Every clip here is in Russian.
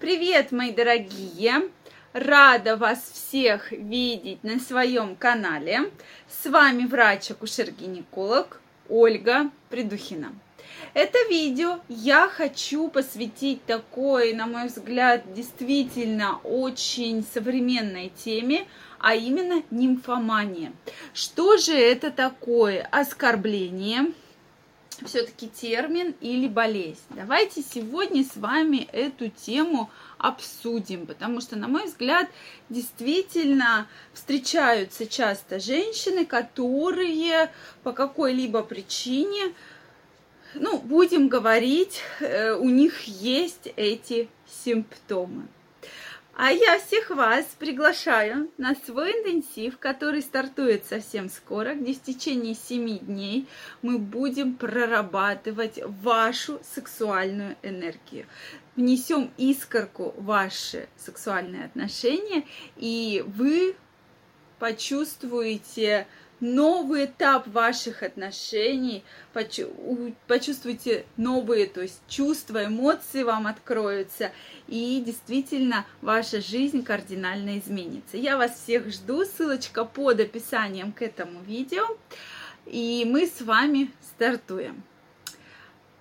Привет, мои дорогие! Рада вас всех видеть на своем канале. С вами врач-акушер-гинеколог Ольга Придухина. Это видео я хочу посвятить такой, на мой взгляд, действительно очень современной теме, а именно нимфомания. Что же это такое? Оскорбление, все-таки термин или болезнь. Давайте сегодня с вами эту тему обсудим, потому что, на мой взгляд, действительно встречаются часто женщины, которые по какой-либо причине, ну, будем говорить, э, у них есть эти симптомы. А я всех вас приглашаю на свой интенсив, который стартует совсем скоро, где в течение 7 дней мы будем прорабатывать вашу сексуальную энергию. Внесем искорку в ваши сексуальные отношения, и вы почувствуете новый этап ваших отношений, почувствуйте новые, то есть чувства, эмоции вам откроются, и действительно ваша жизнь кардинально изменится. Я вас всех жду, ссылочка под описанием к этому видео, и мы с вами стартуем.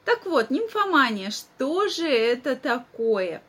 Так вот, нимфомания, что же это такое?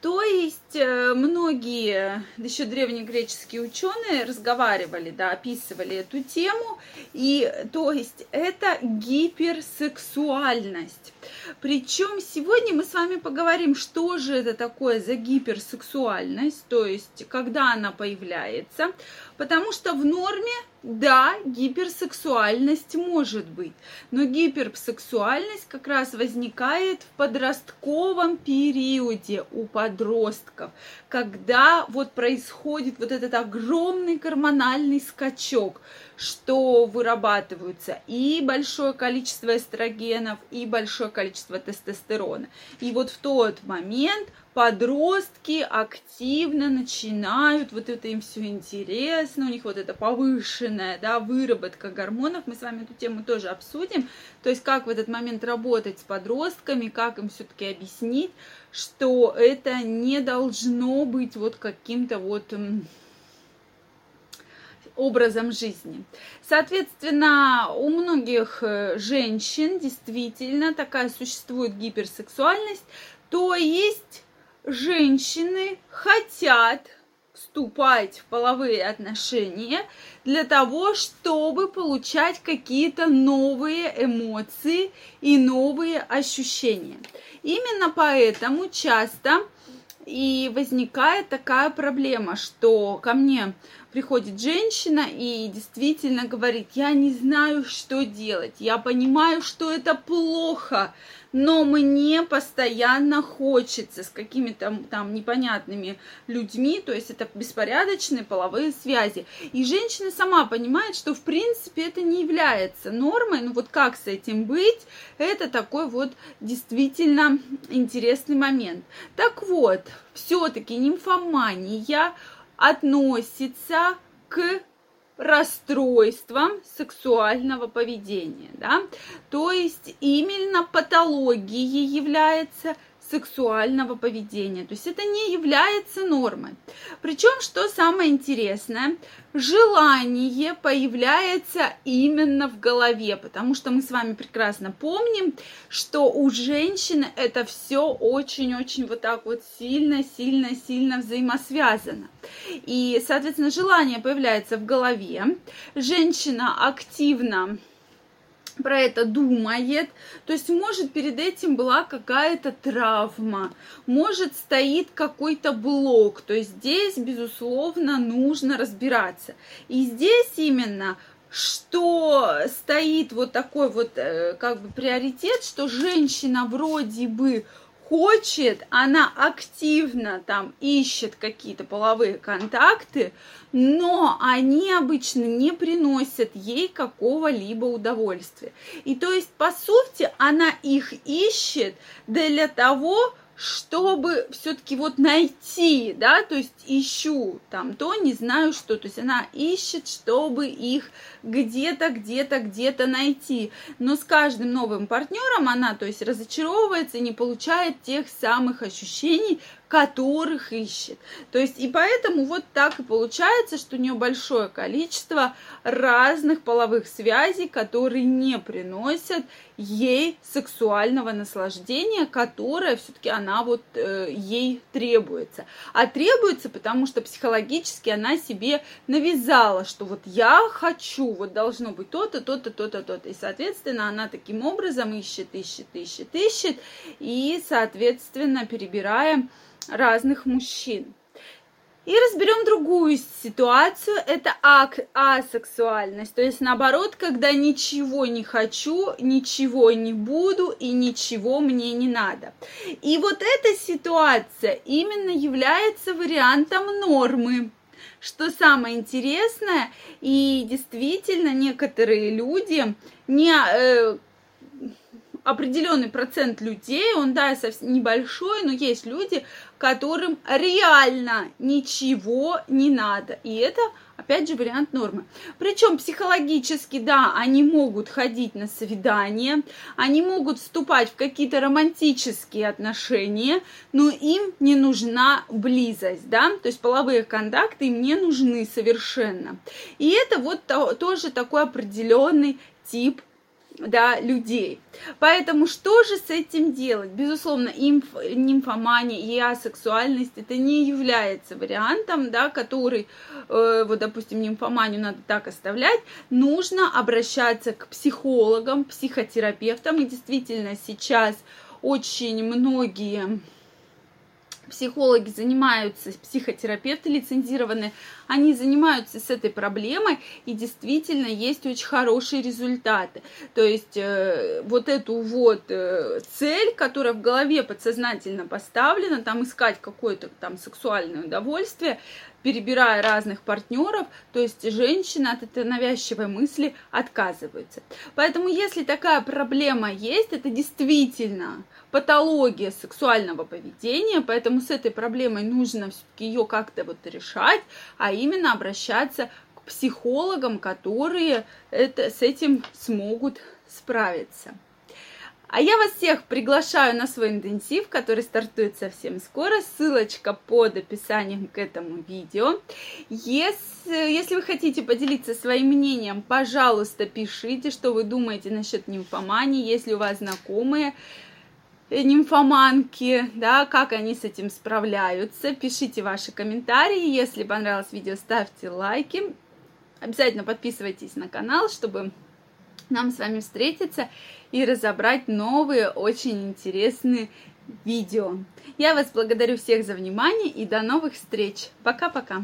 То есть э, многие еще древнегреческие ученые разговаривали, да, описывали эту тему, и то есть это гиперсексуальность. Причем сегодня мы с вами поговорим, что же это такое за гиперсексуальность, то есть когда она появляется, потому что в норме да, гиперсексуальность может быть, но гиперсексуальность как раз возникает в подростковом периоде у подростков, когда вот происходит вот этот огромный гормональный скачок, что вырабатываются и большое количество эстрогенов, и большое количество тестостерона. И вот в тот момент подростки активно начинают, вот это им все интересно, у них вот это повышенная, да, выработка гормонов, мы с вами эту тему тоже обсудим, то есть как в этот момент работать с подростками, как им все-таки объяснить, что это не должно быть вот каким-то вот образом жизни. Соответственно, у многих э, женщин действительно такая существует гиперсексуальность, то есть женщины хотят вступать в половые отношения для того, чтобы получать какие-то новые эмоции и новые ощущения. Именно поэтому часто и возникает такая проблема, что ко мне приходит женщина и действительно говорит, я не знаю, что делать, я понимаю, что это плохо, но мне постоянно хочется с какими-то там непонятными людьми, то есть это беспорядочные половые связи. И женщина сама понимает, что в принципе это не является нормой, ну вот как с этим быть, это такой вот действительно интересный момент. Так вот, все-таки нимфомания относится к расстройством сексуального поведения, да, то есть именно патологией является сексуального поведения. То есть это не является нормой. Причем, что самое интересное, желание появляется именно в голове, потому что мы с вами прекрасно помним, что у женщины это все очень-очень вот так вот сильно-сильно-сильно взаимосвязано. И, соответственно, желание появляется в голове, женщина активно про это думает, то есть может перед этим была какая-то травма, может стоит какой-то блок, то есть здесь, безусловно, нужно разбираться. И здесь именно что стоит вот такой вот э, как бы приоритет, что женщина вроде бы хочет, она активно там ищет какие-то половые контакты, но они обычно не приносят ей какого-либо удовольствия. И то есть, по сути, она их ищет для того, чтобы все-таки вот найти, да, то есть ищу там то, не знаю что, то есть она ищет, чтобы их где-то, где-то, где-то найти, но с каждым новым партнером она, то есть разочаровывается и не получает тех самых ощущений, которых ищет. То есть и поэтому вот так и получается, что у нее большое количество разных половых связей, которые не приносят ей сексуального наслаждения, которое все-таки она вот э, ей требуется. А требуется, потому что психологически она себе навязала, что вот я хочу, вот должно быть то-то, то-то, то-то, то-то. И, соответственно, она таким образом ищет, ищет, ищет, ищет, и, соответственно, перебирая разных мужчин. И разберем другую ситуацию, это ак асексуальность, то есть наоборот, когда ничего не хочу, ничего не буду и ничего мне не надо. И вот эта ситуация именно является вариантом нормы. Что самое интересное, и действительно некоторые люди не э, определенный процент людей, он, да, совсем небольшой, но есть люди, которым реально ничего не надо. И это, опять же, вариант нормы. Причем психологически, да, они могут ходить на свидания, они могут вступать в какие-то романтические отношения, но им не нужна близость, да, то есть половые контакты им не нужны совершенно. И это вот тоже такой определенный тип да, людей. Поэтому что же с этим делать? Безусловно, имф, нимфомания и асексуальность это не является вариантом, да, который, э, вот, допустим, нимфоманию надо так оставлять. Нужно обращаться к психологам, психотерапевтам. И действительно сейчас очень многие психологи занимаются, психотерапевты лицензированные, они занимаются с этой проблемой, и действительно есть очень хорошие результаты. То есть э, вот эту вот э, цель, которая в голове подсознательно поставлена, там искать какое-то там сексуальное удовольствие, перебирая разных партнеров, то есть женщина от этой навязчивой мысли отказывается. Поэтому если такая проблема есть, это действительно патология сексуального поведения, поэтому с этой проблемой нужно все-таки ее как-то вот решать, а именно обращаться к психологам, которые это, с этим смогут справиться. А я вас всех приглашаю на свой интенсив, который стартует совсем скоро. Ссылочка под описанием к этому видео. Если, если вы хотите поделиться своим мнением, пожалуйста, пишите, что вы думаете насчет нимфомании. Если у вас знакомые нимфоманки, да, как они с этим справляются. Пишите ваши комментарии. Если понравилось видео, ставьте лайки. Обязательно подписывайтесь на канал, чтобы нам с вами встретиться и разобрать новые, очень интересные видео. Я вас благодарю всех за внимание и до новых встреч. Пока-пока.